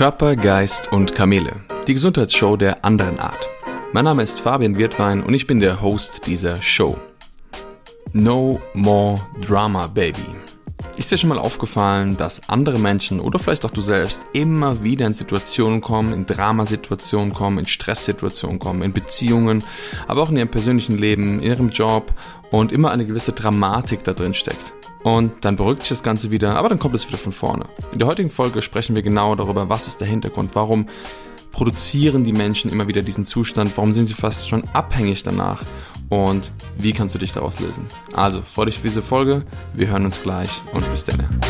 Körper, Geist und Kamele. Die Gesundheitsshow der anderen Art. Mein Name ist Fabian Wirtwein und ich bin der Host dieser Show. No more drama, baby. Ist dir schon mal aufgefallen, dass andere Menschen oder vielleicht auch du selbst immer wieder in Situationen kommen, in Dramasituationen kommen, in Stresssituationen kommen, in Beziehungen, aber auch in ihrem persönlichen Leben, in ihrem Job und immer eine gewisse Dramatik da drin steckt? Und dann beruhigt sich das Ganze wieder, aber dann kommt es wieder von vorne. In der heutigen Folge sprechen wir genau darüber, was ist der Hintergrund, warum produzieren die Menschen immer wieder diesen Zustand, warum sind sie fast schon abhängig danach und wie kannst du dich daraus lösen. Also, freu dich für diese Folge, wir hören uns gleich und bis dann.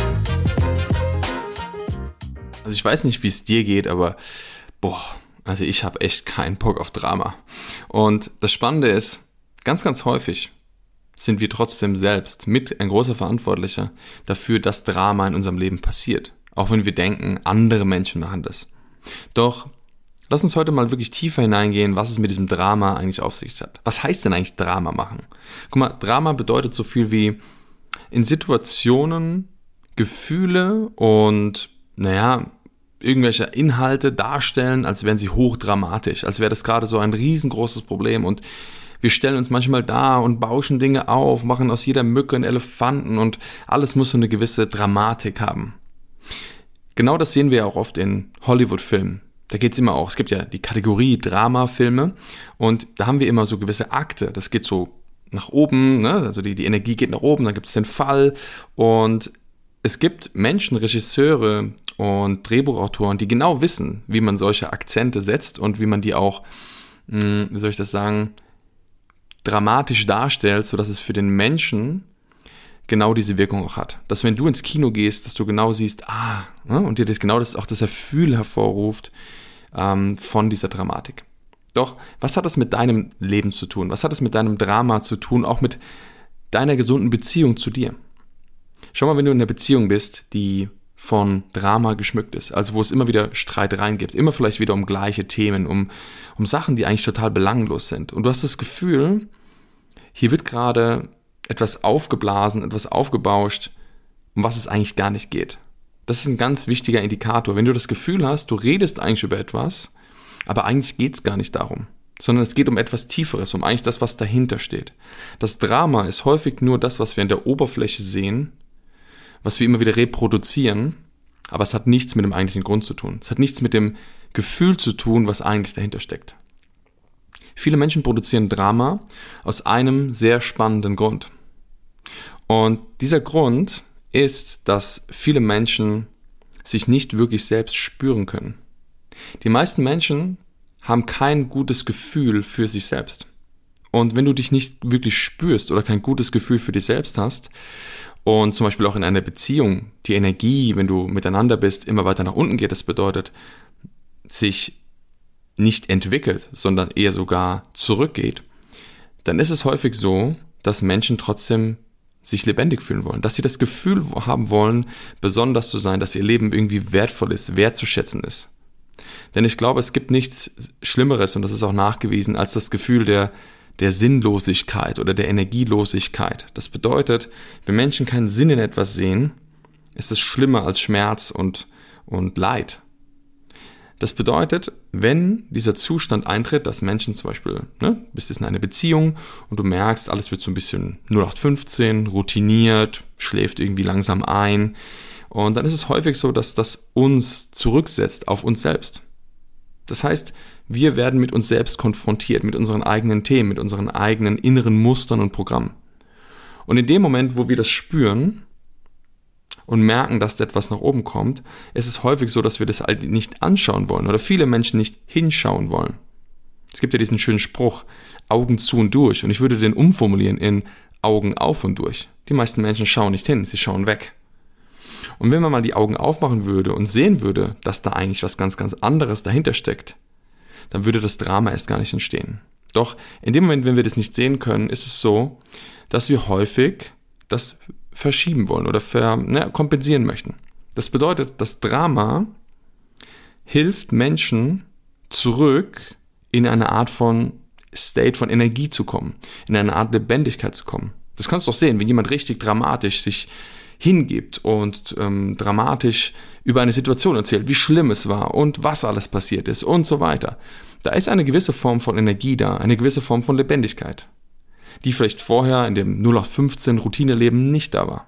Also ich weiß nicht, wie es dir geht, aber boah, also ich habe echt keinen Bock auf Drama. Und das Spannende ist, ganz, ganz häufig sind wir trotzdem selbst mit ein großer Verantwortlicher dafür, dass Drama in unserem Leben passiert. Auch wenn wir denken, andere Menschen machen das. Doch lass uns heute mal wirklich tiefer hineingehen, was es mit diesem Drama eigentlich auf sich hat. Was heißt denn eigentlich Drama machen? Guck mal, Drama bedeutet so viel wie in Situationen Gefühle und, naja, irgendwelche Inhalte darstellen, als wären sie hochdramatisch, als wäre das gerade so ein riesengroßes Problem und wir stellen uns manchmal da und bauschen Dinge auf, machen aus jeder Mücke einen Elefanten und alles muss so eine gewisse Dramatik haben. Genau das sehen wir auch oft in Hollywood-Filmen. Da geht's immer auch, es gibt ja die Kategorie Drama-Filme und da haben wir immer so gewisse Akte. Das geht so nach oben, ne? also die, die Energie geht nach oben, dann gibt es den Fall und es gibt Menschen, Regisseure und Drehbuchautoren, die genau wissen, wie man solche Akzente setzt und wie man die auch, hm, wie soll ich das sagen, dramatisch darstellst, sodass es für den Menschen genau diese Wirkung auch hat. Dass wenn du ins Kino gehst, dass du genau siehst, ah, ne, und dir das genau das auch das Gefühl hervorruft ähm, von dieser Dramatik. Doch, was hat das mit deinem Leben zu tun? Was hat das mit deinem Drama zu tun? Auch mit deiner gesunden Beziehung zu dir? Schau mal, wenn du in einer Beziehung bist, die von Drama geschmückt ist, also wo es immer wieder Streitereien gibt, immer vielleicht wieder um gleiche Themen, um, um Sachen, die eigentlich total belanglos sind. Und du hast das Gefühl, hier wird gerade etwas aufgeblasen, etwas aufgebauscht, um was es eigentlich gar nicht geht. Das ist ein ganz wichtiger Indikator. Wenn du das Gefühl hast, du redest eigentlich über etwas, aber eigentlich geht es gar nicht darum, sondern es geht um etwas Tieferes, um eigentlich das, was dahinter steht. Das Drama ist häufig nur das, was wir in der Oberfläche sehen, was wir immer wieder reproduzieren, aber es hat nichts mit dem eigentlichen Grund zu tun. Es hat nichts mit dem Gefühl zu tun, was eigentlich dahinter steckt. Viele Menschen produzieren Drama aus einem sehr spannenden Grund. Und dieser Grund ist, dass viele Menschen sich nicht wirklich selbst spüren können. Die meisten Menschen haben kein gutes Gefühl für sich selbst. Und wenn du dich nicht wirklich spürst oder kein gutes Gefühl für dich selbst hast und zum Beispiel auch in einer Beziehung die Energie, wenn du miteinander bist, immer weiter nach unten geht. Das bedeutet, sich nicht entwickelt, sondern eher sogar zurückgeht. Dann ist es häufig so, dass Menschen trotzdem sich lebendig fühlen wollen, dass sie das Gefühl haben wollen, besonders zu sein, dass ihr Leben irgendwie wertvoll ist, wertzuschätzen ist. Denn ich glaube, es gibt nichts Schlimmeres, und das ist auch nachgewiesen, als das Gefühl der der Sinnlosigkeit oder der Energielosigkeit. Das bedeutet, wenn Menschen keinen Sinn in etwas sehen, ist es schlimmer als Schmerz und, und Leid. Das bedeutet, wenn dieser Zustand eintritt, dass Menschen zum Beispiel, ne, bist jetzt in einer Beziehung und du merkst, alles wird so ein bisschen 0815, routiniert, schläft irgendwie langsam ein. Und dann ist es häufig so, dass das uns zurücksetzt auf uns selbst. Das heißt, wir werden mit uns selbst konfrontiert, mit unseren eigenen Themen, mit unseren eigenen inneren Mustern und Programmen. Und in dem Moment, wo wir das spüren und merken, dass da etwas nach oben kommt, ist es häufig so, dass wir das nicht anschauen wollen oder viele Menschen nicht hinschauen wollen. Es gibt ja diesen schönen Spruch, Augen zu und durch. Und ich würde den umformulieren in Augen auf und durch. Die meisten Menschen schauen nicht hin, sie schauen weg. Und wenn man mal die Augen aufmachen würde und sehen würde, dass da eigentlich was ganz, ganz anderes dahinter steckt, dann würde das Drama erst gar nicht entstehen. Doch in dem Moment, wenn wir das nicht sehen können, ist es so, dass wir häufig das verschieben wollen oder ver, ne, kompensieren möchten. Das bedeutet, das Drama hilft Menschen zurück in eine Art von State von Energie zu kommen, in eine Art Lebendigkeit zu kommen. Das kannst du doch sehen, wenn jemand richtig dramatisch sich hingibt und ähm, dramatisch über eine Situation erzählt, wie schlimm es war und was alles passiert ist und so weiter. Da ist eine gewisse Form von Energie da, eine gewisse Form von Lebendigkeit, die vielleicht vorher in dem 0815 Routineleben nicht da war.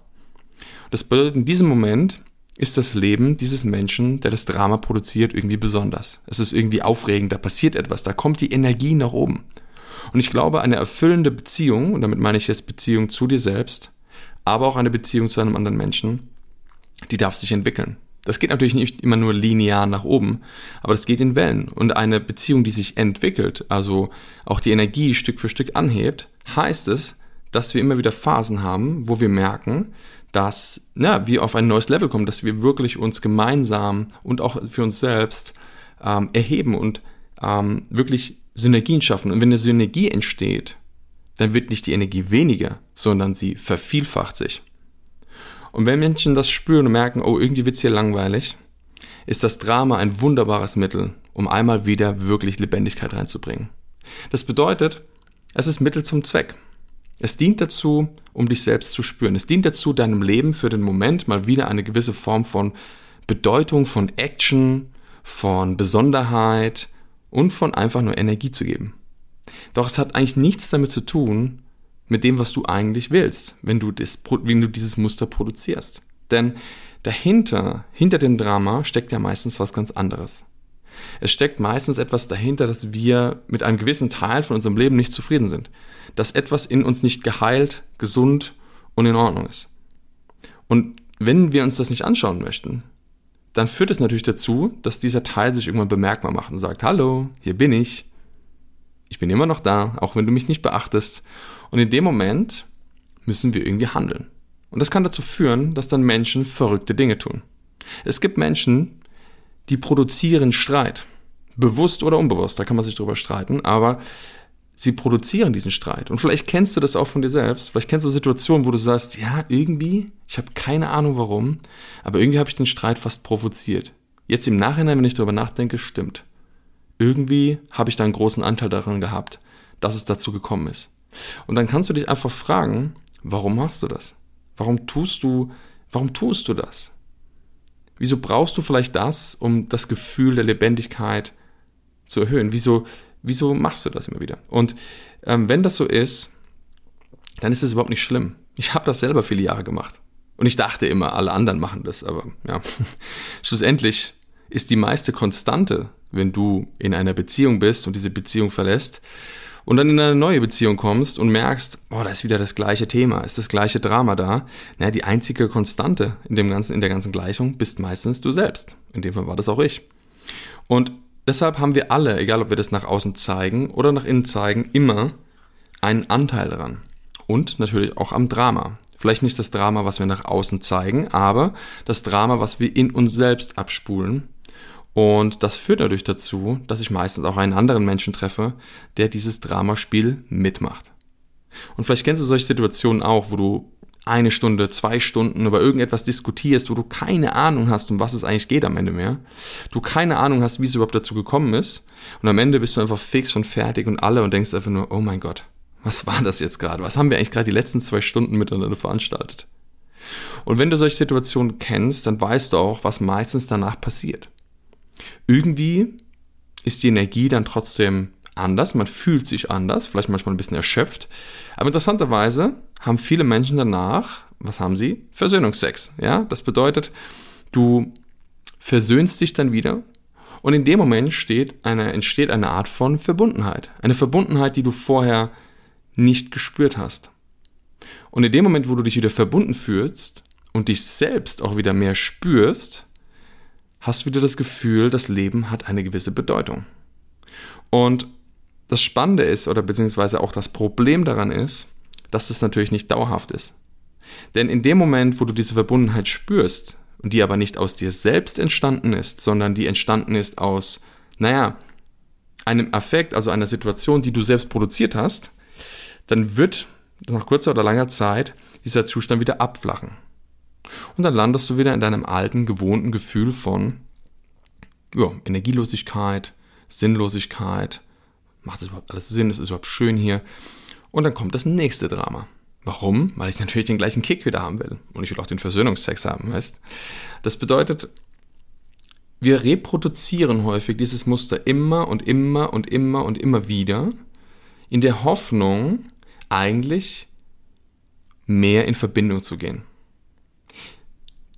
Das bedeutet, in diesem Moment ist das Leben dieses Menschen, der das Drama produziert, irgendwie besonders. Es ist irgendwie aufregend, da passiert etwas, da kommt die Energie nach oben. Und ich glaube, eine erfüllende Beziehung, und damit meine ich jetzt Beziehung zu dir selbst, aber auch eine Beziehung zu einem anderen Menschen, die darf sich entwickeln. Das geht natürlich nicht immer nur linear nach oben, aber das geht in Wellen. Und eine Beziehung, die sich entwickelt, also auch die Energie Stück für Stück anhebt, heißt es, dass wir immer wieder Phasen haben, wo wir merken, dass ja, wir auf ein neues Level kommen, dass wir wirklich uns gemeinsam und auch für uns selbst ähm, erheben und ähm, wirklich Synergien schaffen. Und wenn eine Synergie entsteht, dann wird nicht die Energie weniger, sondern sie vervielfacht sich. Und wenn Menschen das spüren und merken, oh, irgendwie wird es hier langweilig, ist das Drama ein wunderbares Mittel, um einmal wieder wirklich Lebendigkeit reinzubringen. Das bedeutet, es ist Mittel zum Zweck. Es dient dazu, um dich selbst zu spüren. Es dient dazu, deinem Leben für den Moment mal wieder eine gewisse Form von Bedeutung, von Action, von Besonderheit und von einfach nur Energie zu geben. Doch es hat eigentlich nichts damit zu tun, mit dem, was du eigentlich willst, wenn du, das, wenn du dieses Muster produzierst. Denn dahinter, hinter dem Drama steckt ja meistens was ganz anderes. Es steckt meistens etwas dahinter, dass wir mit einem gewissen Teil von unserem Leben nicht zufrieden sind. Dass etwas in uns nicht geheilt, gesund und in Ordnung ist. Und wenn wir uns das nicht anschauen möchten, dann führt es natürlich dazu, dass dieser Teil sich irgendwann bemerkbar macht und sagt, hallo, hier bin ich. Ich bin immer noch da, auch wenn du mich nicht beachtest. Und in dem Moment müssen wir irgendwie handeln. Und das kann dazu führen, dass dann Menschen verrückte Dinge tun. Es gibt Menschen, die produzieren Streit. Bewusst oder unbewusst, da kann man sich drüber streiten, aber sie produzieren diesen Streit. Und vielleicht kennst du das auch von dir selbst. Vielleicht kennst du Situationen, wo du sagst, ja, irgendwie, ich habe keine Ahnung warum, aber irgendwie habe ich den Streit fast provoziert. Jetzt im Nachhinein, wenn ich darüber nachdenke, stimmt. Irgendwie habe ich da einen großen Anteil daran gehabt, dass es dazu gekommen ist. Und dann kannst du dich einfach fragen, warum machst du das? Warum tust du, warum tust du das? Wieso brauchst du vielleicht das, um das Gefühl der Lebendigkeit zu erhöhen? Wieso, wieso machst du das immer wieder? Und ähm, wenn das so ist, dann ist es überhaupt nicht schlimm. Ich habe das selber viele Jahre gemacht. Und ich dachte immer, alle anderen machen das, aber ja, schlussendlich ist die meiste Konstante, wenn du in einer Beziehung bist und diese Beziehung verlässt, und dann in eine neue Beziehung kommst und merkst, boah, da ist wieder das gleiche Thema, ist das gleiche Drama da. Naja, die einzige Konstante in dem ganzen, in der ganzen Gleichung bist meistens du selbst. In dem Fall war das auch ich. Und deshalb haben wir alle, egal ob wir das nach außen zeigen oder nach innen zeigen, immer einen Anteil daran. Und natürlich auch am Drama. Vielleicht nicht das Drama, was wir nach außen zeigen, aber das Drama, was wir in uns selbst abspulen und das führt natürlich dazu, dass ich meistens auch einen anderen Menschen treffe, der dieses Dramaspiel mitmacht. Und vielleicht kennst du solche Situationen auch, wo du eine Stunde, zwei Stunden über irgendetwas diskutierst, wo du keine Ahnung hast, um was es eigentlich geht am Ende mehr. Du keine Ahnung hast, wie es überhaupt dazu gekommen ist. Und am Ende bist du einfach fix und fertig und alle und denkst einfach nur, oh mein Gott, was war das jetzt gerade? Was haben wir eigentlich gerade die letzten zwei Stunden miteinander veranstaltet? Und wenn du solche Situationen kennst, dann weißt du auch, was meistens danach passiert. Irgendwie ist die Energie dann trotzdem anders, man fühlt sich anders, vielleicht manchmal ein bisschen erschöpft. Aber interessanterweise haben viele Menschen danach, was haben sie? Versöhnungsex. Ja, das bedeutet, du versöhnst dich dann wieder und in dem Moment eine, entsteht eine Art von Verbundenheit. Eine Verbundenheit, die du vorher nicht gespürt hast. Und in dem Moment, wo du dich wieder verbunden fühlst und dich selbst auch wieder mehr spürst, hast du wieder das Gefühl, das Leben hat eine gewisse Bedeutung. Und das Spannende ist, oder beziehungsweise auch das Problem daran ist, dass das natürlich nicht dauerhaft ist. Denn in dem Moment, wo du diese Verbundenheit spürst, und die aber nicht aus dir selbst entstanden ist, sondern die entstanden ist aus, naja, einem Affekt, also einer Situation, die du selbst produziert hast, dann wird nach kurzer oder langer Zeit dieser Zustand wieder abflachen. Und dann landest du wieder in deinem alten, gewohnten Gefühl von ja, Energielosigkeit, Sinnlosigkeit. Macht das überhaupt alles Sinn? Ist es überhaupt schön hier? Und dann kommt das nächste Drama. Warum? Weil ich natürlich den gleichen Kick wieder haben will. Und ich will auch den Versöhnungsex haben, weißt? Das bedeutet, wir reproduzieren häufig dieses Muster immer und immer und immer und immer wieder, in der Hoffnung, eigentlich mehr in Verbindung zu gehen.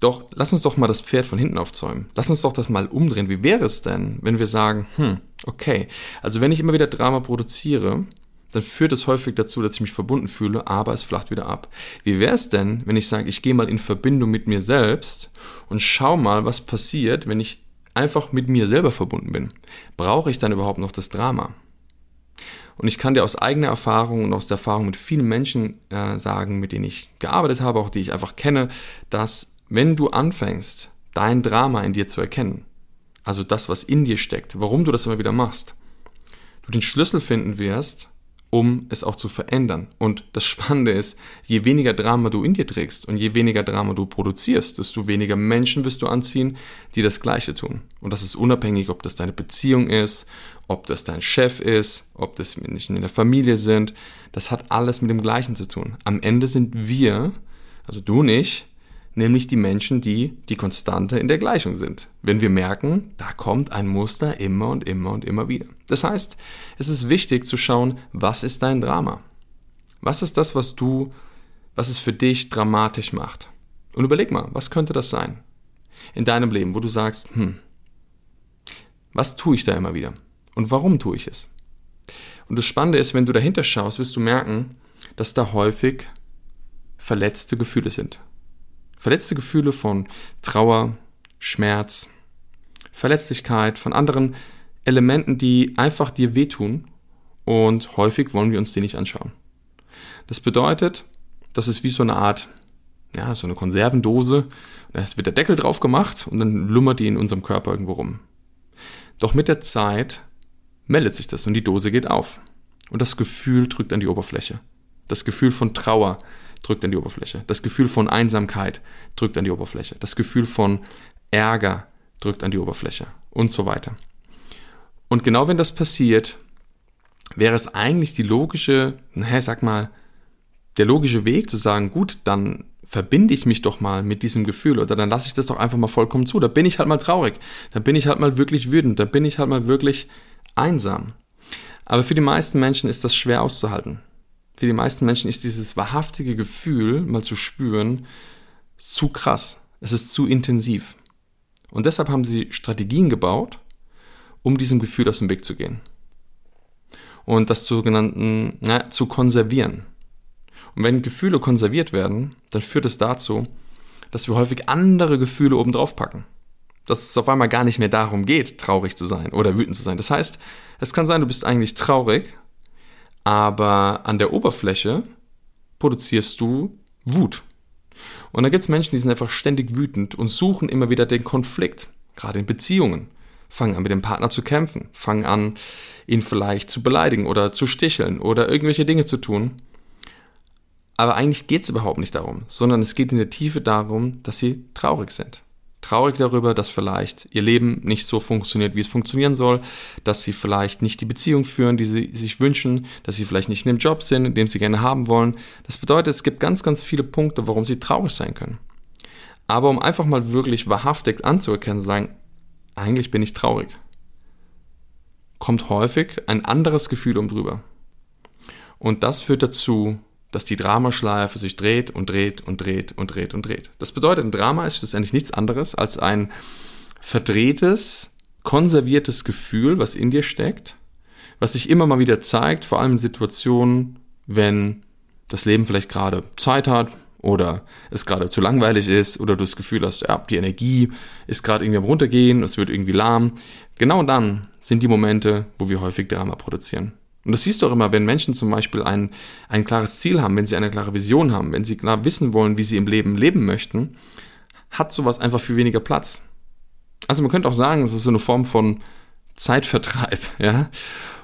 Doch lass uns doch mal das Pferd von hinten aufzäumen. Lass uns doch das mal umdrehen. Wie wäre es denn, wenn wir sagen, hm, okay, also wenn ich immer wieder Drama produziere, dann führt es häufig dazu, dass ich mich verbunden fühle, aber es flacht wieder ab. Wie wäre es denn, wenn ich sage, ich gehe mal in Verbindung mit mir selbst und schau mal, was passiert, wenn ich einfach mit mir selber verbunden bin? Brauche ich dann überhaupt noch das Drama? Und ich kann dir aus eigener Erfahrung und aus der Erfahrung mit vielen Menschen äh, sagen, mit denen ich gearbeitet habe, auch die ich einfach kenne, dass wenn du anfängst, dein Drama in dir zu erkennen, also das, was in dir steckt, warum du das immer wieder machst, du den Schlüssel finden wirst, um es auch zu verändern. Und das Spannende ist, je weniger Drama du in dir trägst und je weniger Drama du produzierst, desto weniger Menschen wirst du anziehen, die das Gleiche tun. Und das ist unabhängig, ob das deine Beziehung ist, ob das dein Chef ist, ob das Menschen in der Familie sind. Das hat alles mit dem Gleichen zu tun. Am Ende sind wir, also du und ich, nämlich die Menschen, die die Konstante in der Gleichung sind. Wenn wir merken, da kommt ein Muster immer und immer und immer wieder. Das heißt, es ist wichtig zu schauen, was ist dein Drama? Was ist das, was du, was es für dich dramatisch macht? Und überleg mal, was könnte das sein in deinem Leben, wo du sagst, hm, was tue ich da immer wieder? Und warum tue ich es? Und das Spannende ist, wenn du dahinter schaust, wirst du merken, dass da häufig verletzte Gefühle sind. Verletzte Gefühle von Trauer, Schmerz, Verletzlichkeit, von anderen Elementen, die einfach dir wehtun und häufig wollen wir uns die nicht anschauen. Das bedeutet, das ist wie so eine Art, ja, so eine Konservendose. Da wird der Deckel drauf gemacht und dann lummert die in unserem Körper irgendwo rum. Doch mit der Zeit meldet sich das und die Dose geht auf. Und das Gefühl drückt an die Oberfläche. Das Gefühl von Trauer, drückt an die Oberfläche. Das Gefühl von Einsamkeit drückt an die Oberfläche. Das Gefühl von Ärger drückt an die Oberfläche und so weiter. Und genau wenn das passiert, wäre es eigentlich die logische, naja, sag mal, der logische Weg zu sagen, gut, dann verbinde ich mich doch mal mit diesem Gefühl oder dann lasse ich das doch einfach mal vollkommen zu. Da bin ich halt mal traurig, da bin ich halt mal wirklich wütend, da bin ich halt mal wirklich einsam. Aber für die meisten Menschen ist das schwer auszuhalten für die meisten Menschen ist dieses wahrhaftige Gefühl, mal zu spüren, zu krass. Es ist zu intensiv. Und deshalb haben sie Strategien gebaut, um diesem Gefühl aus dem Weg zu gehen. Und das sogenannten, na, zu konservieren. Und wenn Gefühle konserviert werden, dann führt es dazu, dass wir häufig andere Gefühle obendrauf packen. Dass es auf einmal gar nicht mehr darum geht, traurig zu sein oder wütend zu sein. Das heißt, es kann sein, du bist eigentlich traurig, aber an der Oberfläche produzierst du Wut. Und da gibt es Menschen, die sind einfach ständig wütend und suchen immer wieder den Konflikt, gerade in Beziehungen. Fangen an, mit dem Partner zu kämpfen, fangen an, ihn vielleicht zu beleidigen oder zu sticheln oder irgendwelche Dinge zu tun. Aber eigentlich geht es überhaupt nicht darum, sondern es geht in der Tiefe darum, dass sie traurig sind traurig darüber, dass vielleicht ihr Leben nicht so funktioniert, wie es funktionieren soll, dass sie vielleicht nicht die Beziehung führen, die sie sich wünschen, dass sie vielleicht nicht in dem Job sind, in dem sie gerne haben wollen. Das bedeutet, es gibt ganz, ganz viele Punkte, warum sie traurig sein können. Aber um einfach mal wirklich wahrhaftig anzuerkennen, zu sagen, eigentlich bin ich traurig, kommt häufig ein anderes Gefühl um drüber. Und das führt dazu, dass die Dramaschleife sich dreht und dreht und dreht und dreht und dreht. Das bedeutet, ein Drama ist schlussendlich nichts anderes als ein verdrehtes, konserviertes Gefühl, was in dir steckt, was sich immer mal wieder zeigt, vor allem in Situationen, wenn das Leben vielleicht gerade Zeit hat oder es gerade zu langweilig ist oder du das Gefühl hast, ja, die Energie ist gerade irgendwie am runtergehen, es wird irgendwie lahm. Genau dann sind die Momente, wo wir häufig Drama produzieren. Und das siehst du auch immer, wenn Menschen zum Beispiel ein, ein klares Ziel haben, wenn sie eine klare Vision haben, wenn sie klar wissen wollen, wie sie im Leben leben möchten, hat sowas einfach viel weniger Platz. Also man könnte auch sagen, es ist so eine Form von Zeitvertreib, ja.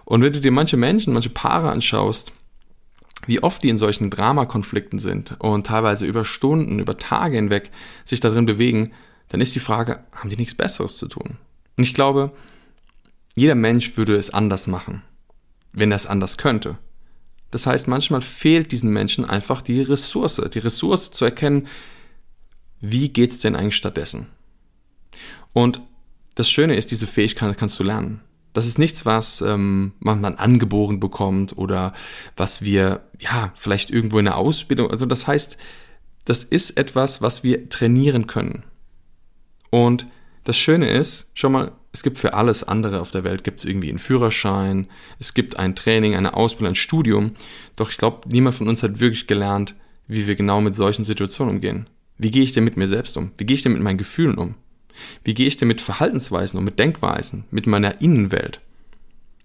Und wenn du dir manche Menschen, manche Paare anschaust, wie oft die in solchen Dramakonflikten sind und teilweise über Stunden, über Tage hinweg sich darin bewegen, dann ist die Frage, haben die nichts Besseres zu tun? Und ich glaube, jeder Mensch würde es anders machen wenn er es anders könnte. Das heißt, manchmal fehlt diesen Menschen einfach die Ressource, die Ressource zu erkennen, wie geht's denn eigentlich stattdessen? Und das Schöne ist, diese Fähigkeit kannst du lernen. Das ist nichts, was ähm, man angeboren bekommt oder was wir, ja, vielleicht irgendwo in der Ausbildung, also das heißt, das ist etwas, was wir trainieren können. Und das Schöne ist, schau mal, es gibt für alles andere auf der Welt, gibt es irgendwie einen Führerschein, es gibt ein Training, eine Ausbildung, ein Studium, doch ich glaube, niemand von uns hat wirklich gelernt, wie wir genau mit solchen Situationen umgehen. Wie gehe ich denn mit mir selbst um? Wie gehe ich denn mit meinen Gefühlen um? Wie gehe ich denn mit Verhaltensweisen um, mit Denkweisen, mit meiner Innenwelt?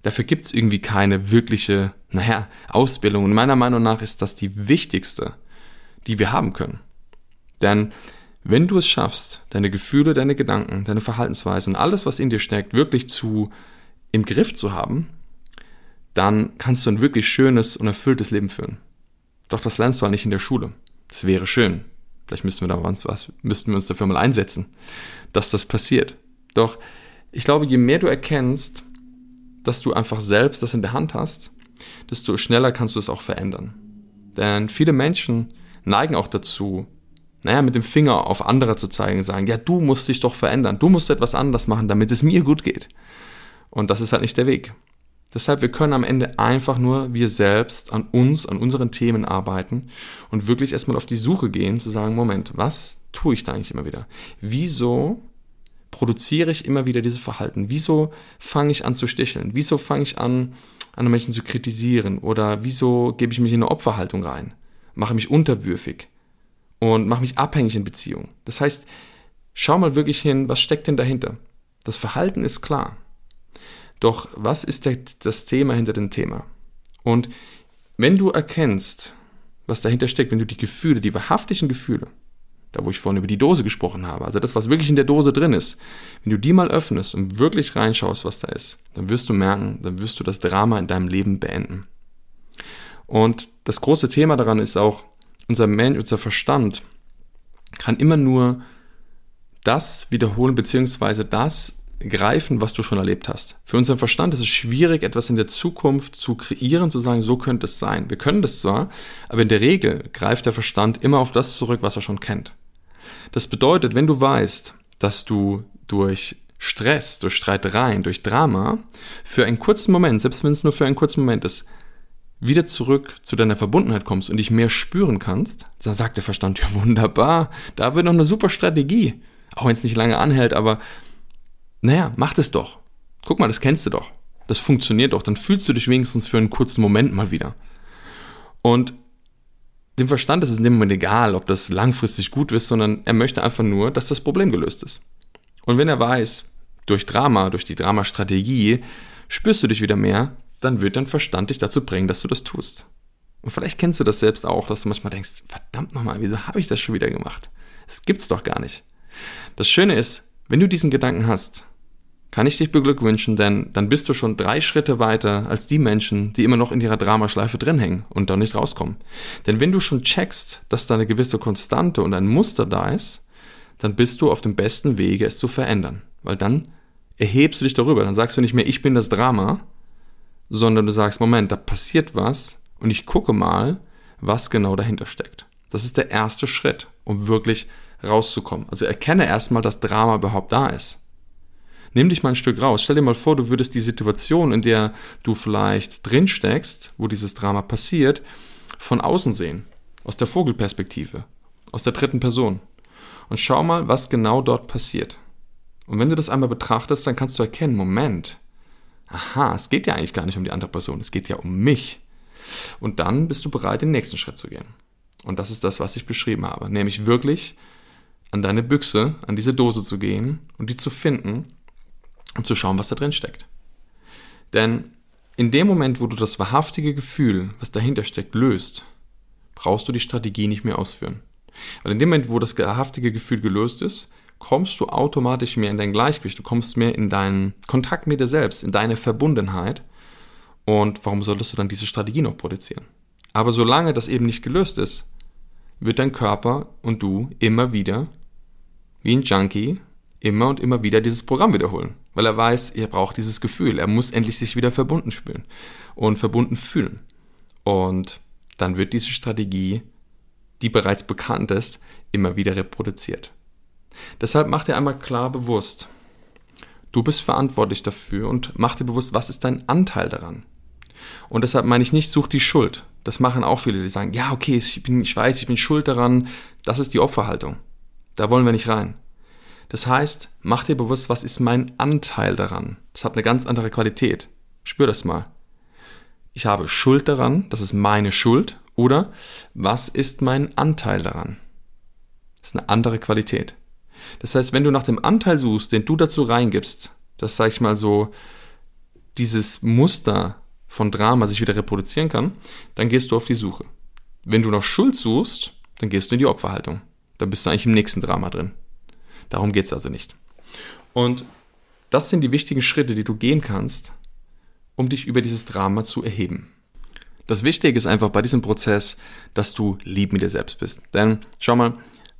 Dafür gibt es irgendwie keine wirkliche, naja, Ausbildung. Und meiner Meinung nach ist das die wichtigste, die wir haben können. Denn wenn du es schaffst, deine Gefühle, deine Gedanken, deine Verhaltensweisen und alles, was in dir steckt, wirklich zu im Griff zu haben, dann kannst du ein wirklich schönes und erfülltes Leben führen. Doch das lernst du halt nicht in der Schule. Das wäre schön. Vielleicht müssten wir da was, müssten wir uns dafür mal einsetzen, dass das passiert. Doch ich glaube, je mehr du erkennst, dass du einfach selbst das in der Hand hast, desto schneller kannst du es auch verändern. Denn viele Menschen neigen auch dazu, naja, mit dem Finger auf andere zu zeigen, sagen, ja, du musst dich doch verändern, du musst etwas anders machen, damit es mir gut geht. Und das ist halt nicht der Weg. Deshalb, wir können am Ende einfach nur wir selbst an uns, an unseren Themen arbeiten und wirklich erstmal auf die Suche gehen, zu sagen, Moment, was tue ich da eigentlich immer wieder? Wieso produziere ich immer wieder dieses Verhalten? Wieso fange ich an zu sticheln? Wieso fange ich an, andere Menschen zu kritisieren? Oder wieso gebe ich mich in eine Opferhaltung rein? Mache mich unterwürfig und mache mich abhängig in Beziehungen. Das heißt, schau mal wirklich hin, was steckt denn dahinter? Das Verhalten ist klar. Doch was ist das Thema hinter dem Thema? Und wenn du erkennst, was dahinter steckt, wenn du die Gefühle, die wahrhaftigen Gefühle, da wo ich vorhin über die Dose gesprochen habe, also das, was wirklich in der Dose drin ist, wenn du die mal öffnest und wirklich reinschaust, was da ist, dann wirst du merken, dann wirst du das Drama in deinem Leben beenden. Und das große Thema daran ist auch, unser Mensch, unser Verstand kann immer nur das wiederholen, beziehungsweise das greifen, was du schon erlebt hast. Für unseren Verstand ist es schwierig, etwas in der Zukunft zu kreieren, zu sagen, so könnte es sein. Wir können das zwar, aber in der Regel greift der Verstand immer auf das zurück, was er schon kennt. Das bedeutet, wenn du weißt, dass du durch Stress, durch Streitereien, durch Drama für einen kurzen Moment, selbst wenn es nur für einen kurzen Moment ist, wieder zurück zu deiner Verbundenheit kommst und dich mehr spüren kannst, dann sagt der Verstand, ja wunderbar, da wird noch eine super Strategie. Auch wenn es nicht lange anhält, aber naja, mach das doch. Guck mal, das kennst du doch. Das funktioniert doch. Dann fühlst du dich wenigstens für einen kurzen Moment mal wieder. Und dem Verstand ist es in dem Moment egal, ob das langfristig gut ist, sondern er möchte einfach nur, dass das Problem gelöst ist. Und wenn er weiß, durch Drama, durch die Dramastrategie, spürst du dich wieder mehr, dann wird dein Verstand dich dazu bringen, dass du das tust. Und vielleicht kennst du das selbst auch, dass du manchmal denkst, verdammt nochmal, wieso habe ich das schon wieder gemacht? Das gibt's doch gar nicht. Das Schöne ist, wenn du diesen Gedanken hast, kann ich dich beglückwünschen, denn dann bist du schon drei Schritte weiter als die Menschen, die immer noch in ihrer Dramaschleife drin hängen und da nicht rauskommen. Denn wenn du schon checkst, dass da eine gewisse Konstante und ein Muster da ist, dann bist du auf dem besten Wege, es zu verändern. Weil dann erhebst du dich darüber. Dann sagst du nicht mehr, ich bin das Drama, sondern du sagst, Moment, da passiert was und ich gucke mal, was genau dahinter steckt. Das ist der erste Schritt, um wirklich rauszukommen. Also erkenne erstmal, dass Drama überhaupt da ist. Nimm dich mal ein Stück raus. Stell dir mal vor, du würdest die Situation, in der du vielleicht drin steckst, wo dieses Drama passiert, von außen sehen. Aus der Vogelperspektive. Aus der dritten Person. Und schau mal, was genau dort passiert. Und wenn du das einmal betrachtest, dann kannst du erkennen, Moment, aha, es geht ja eigentlich gar nicht um die andere Person, es geht ja um mich. Und dann bist du bereit, den nächsten Schritt zu gehen. Und das ist das, was ich beschrieben habe. Nämlich wirklich an deine Büchse, an diese Dose zu gehen und die zu finden und zu schauen, was da drin steckt. Denn in dem Moment, wo du das wahrhaftige Gefühl, was dahinter steckt, löst, brauchst du die Strategie nicht mehr ausführen. Weil in dem Moment, wo das wahrhaftige Gefühl gelöst ist, kommst du automatisch mehr in dein Gleichgewicht, du kommst mehr in deinen Kontakt mit dir selbst, in deine Verbundenheit. Und warum solltest du dann diese Strategie noch produzieren? Aber solange das eben nicht gelöst ist, wird dein Körper und du immer wieder, wie ein Junkie, immer und immer wieder dieses Programm wiederholen. Weil er weiß, er braucht dieses Gefühl. Er muss endlich sich wieder verbunden spüren und verbunden fühlen. Und dann wird diese Strategie, die bereits bekannt ist, immer wieder reproduziert. Deshalb mach dir einmal klar bewusst, du bist verantwortlich dafür und mach dir bewusst, was ist dein Anteil daran. Und deshalb meine ich nicht, such die Schuld. Das machen auch viele, die sagen, ja, okay, ich, bin, ich weiß, ich bin schuld daran. Das ist die Opferhaltung. Da wollen wir nicht rein. Das heißt, mach dir bewusst, was ist mein Anteil daran. Das hat eine ganz andere Qualität. Spür das mal. Ich habe Schuld daran, das ist meine Schuld. Oder was ist mein Anteil daran? Das ist eine andere Qualität. Das heißt, wenn du nach dem Anteil suchst, den du dazu reingibst, das sag ich mal so, dieses Muster von Drama sich wieder reproduzieren kann, dann gehst du auf die Suche. Wenn du nach Schuld suchst, dann gehst du in die Opferhaltung. Da bist du eigentlich im nächsten Drama drin. Darum geht es also nicht. Und das sind die wichtigen Schritte, die du gehen kannst, um dich über dieses Drama zu erheben. Das Wichtige ist einfach bei diesem Prozess, dass du lieb mit dir selbst bist. Denn schau mal,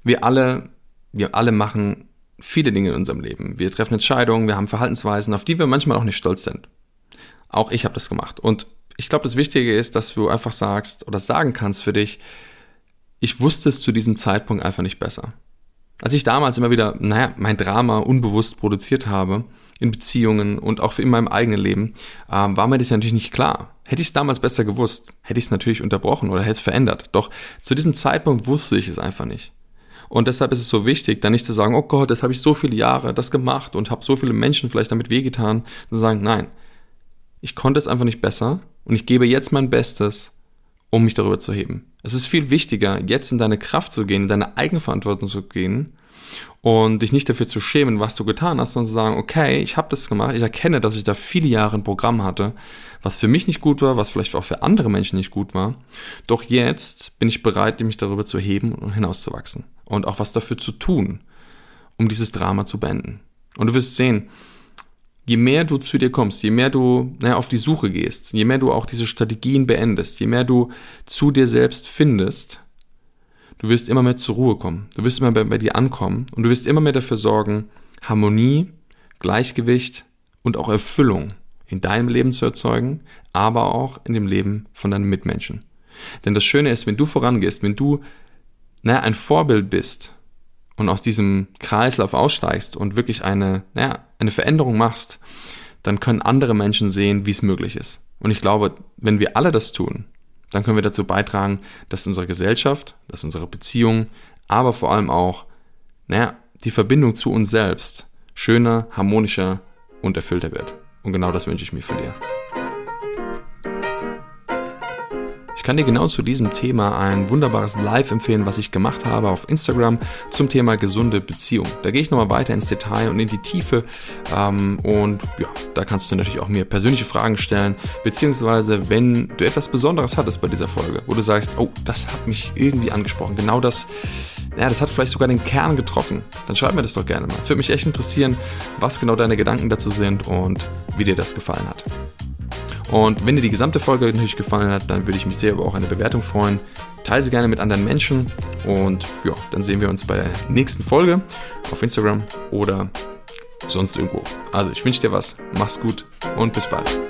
wir alle, wir alle machen viele Dinge in unserem Leben. Wir treffen Entscheidungen, wir haben Verhaltensweisen, auf die wir manchmal auch nicht stolz sind. Auch ich habe das gemacht. Und ich glaube, das Wichtige ist, dass du einfach sagst oder sagen kannst für dich, ich wusste es zu diesem Zeitpunkt einfach nicht besser. Als ich damals immer wieder, naja, mein Drama unbewusst produziert habe, in Beziehungen und auch in meinem eigenen Leben, ähm, war mir das ja natürlich nicht klar. Hätte ich es damals besser gewusst, hätte ich es natürlich unterbrochen oder hätte es verändert. Doch zu diesem Zeitpunkt wusste ich es einfach nicht. Und deshalb ist es so wichtig, dann nicht zu sagen, oh Gott, das habe ich so viele Jahre das gemacht und habe so viele Menschen vielleicht damit wehgetan, zu sagen, nein, ich konnte es einfach nicht besser und ich gebe jetzt mein Bestes, um mich darüber zu heben. Es ist viel wichtiger, jetzt in deine Kraft zu gehen, in deine Eigenverantwortung zu gehen und dich nicht dafür zu schämen, was du getan hast, sondern zu sagen, okay, ich habe das gemacht, ich erkenne, dass ich da viele Jahre ein Programm hatte, was für mich nicht gut war, was vielleicht auch für andere Menschen nicht gut war. Doch jetzt bin ich bereit, mich darüber zu heben und hinauszuwachsen und auch was dafür zu tun, um dieses Drama zu beenden. Und du wirst sehen, je mehr du zu dir kommst, je mehr du naja, auf die Suche gehst, je mehr du auch diese Strategien beendest, je mehr du zu dir selbst findest, du wirst immer mehr zur Ruhe kommen. Du wirst immer mehr bei dir ankommen und du wirst immer mehr dafür sorgen, Harmonie, Gleichgewicht und auch Erfüllung in deinem Leben zu erzeugen, aber auch in dem Leben von deinen Mitmenschen. Denn das Schöne ist, wenn du vorangehst, wenn du naja, ein Vorbild bist und aus diesem Kreislauf aussteigst und wirklich eine, naja, eine Veränderung machst, dann können andere Menschen sehen, wie es möglich ist. Und ich glaube, wenn wir alle das tun, dann können wir dazu beitragen, dass unsere Gesellschaft, dass unsere Beziehungen, aber vor allem auch, naja, die Verbindung zu uns selbst schöner, harmonischer und erfüllter wird. Und genau das wünsche ich mir für dir. Kann dir genau zu diesem Thema ein wunderbares Live empfehlen, was ich gemacht habe auf Instagram zum Thema gesunde Beziehung. Da gehe ich nochmal weiter ins Detail und in die Tiefe ähm, und ja, da kannst du natürlich auch mir persönliche Fragen stellen, beziehungsweise wenn du etwas Besonderes hattest bei dieser Folge, wo du sagst, oh, das hat mich irgendwie angesprochen, genau das, ja, das hat vielleicht sogar den Kern getroffen, dann schreib mir das doch gerne mal. Es würde mich echt interessieren, was genau deine Gedanken dazu sind und wie dir das gefallen hat. Und wenn dir die gesamte Folge natürlich gefallen hat, dann würde ich mich sehr über auch eine Bewertung freuen. Teile sie gerne mit anderen Menschen und ja, dann sehen wir uns bei der nächsten Folge auf Instagram oder sonst irgendwo. Also ich wünsche dir was, mach's gut und bis bald.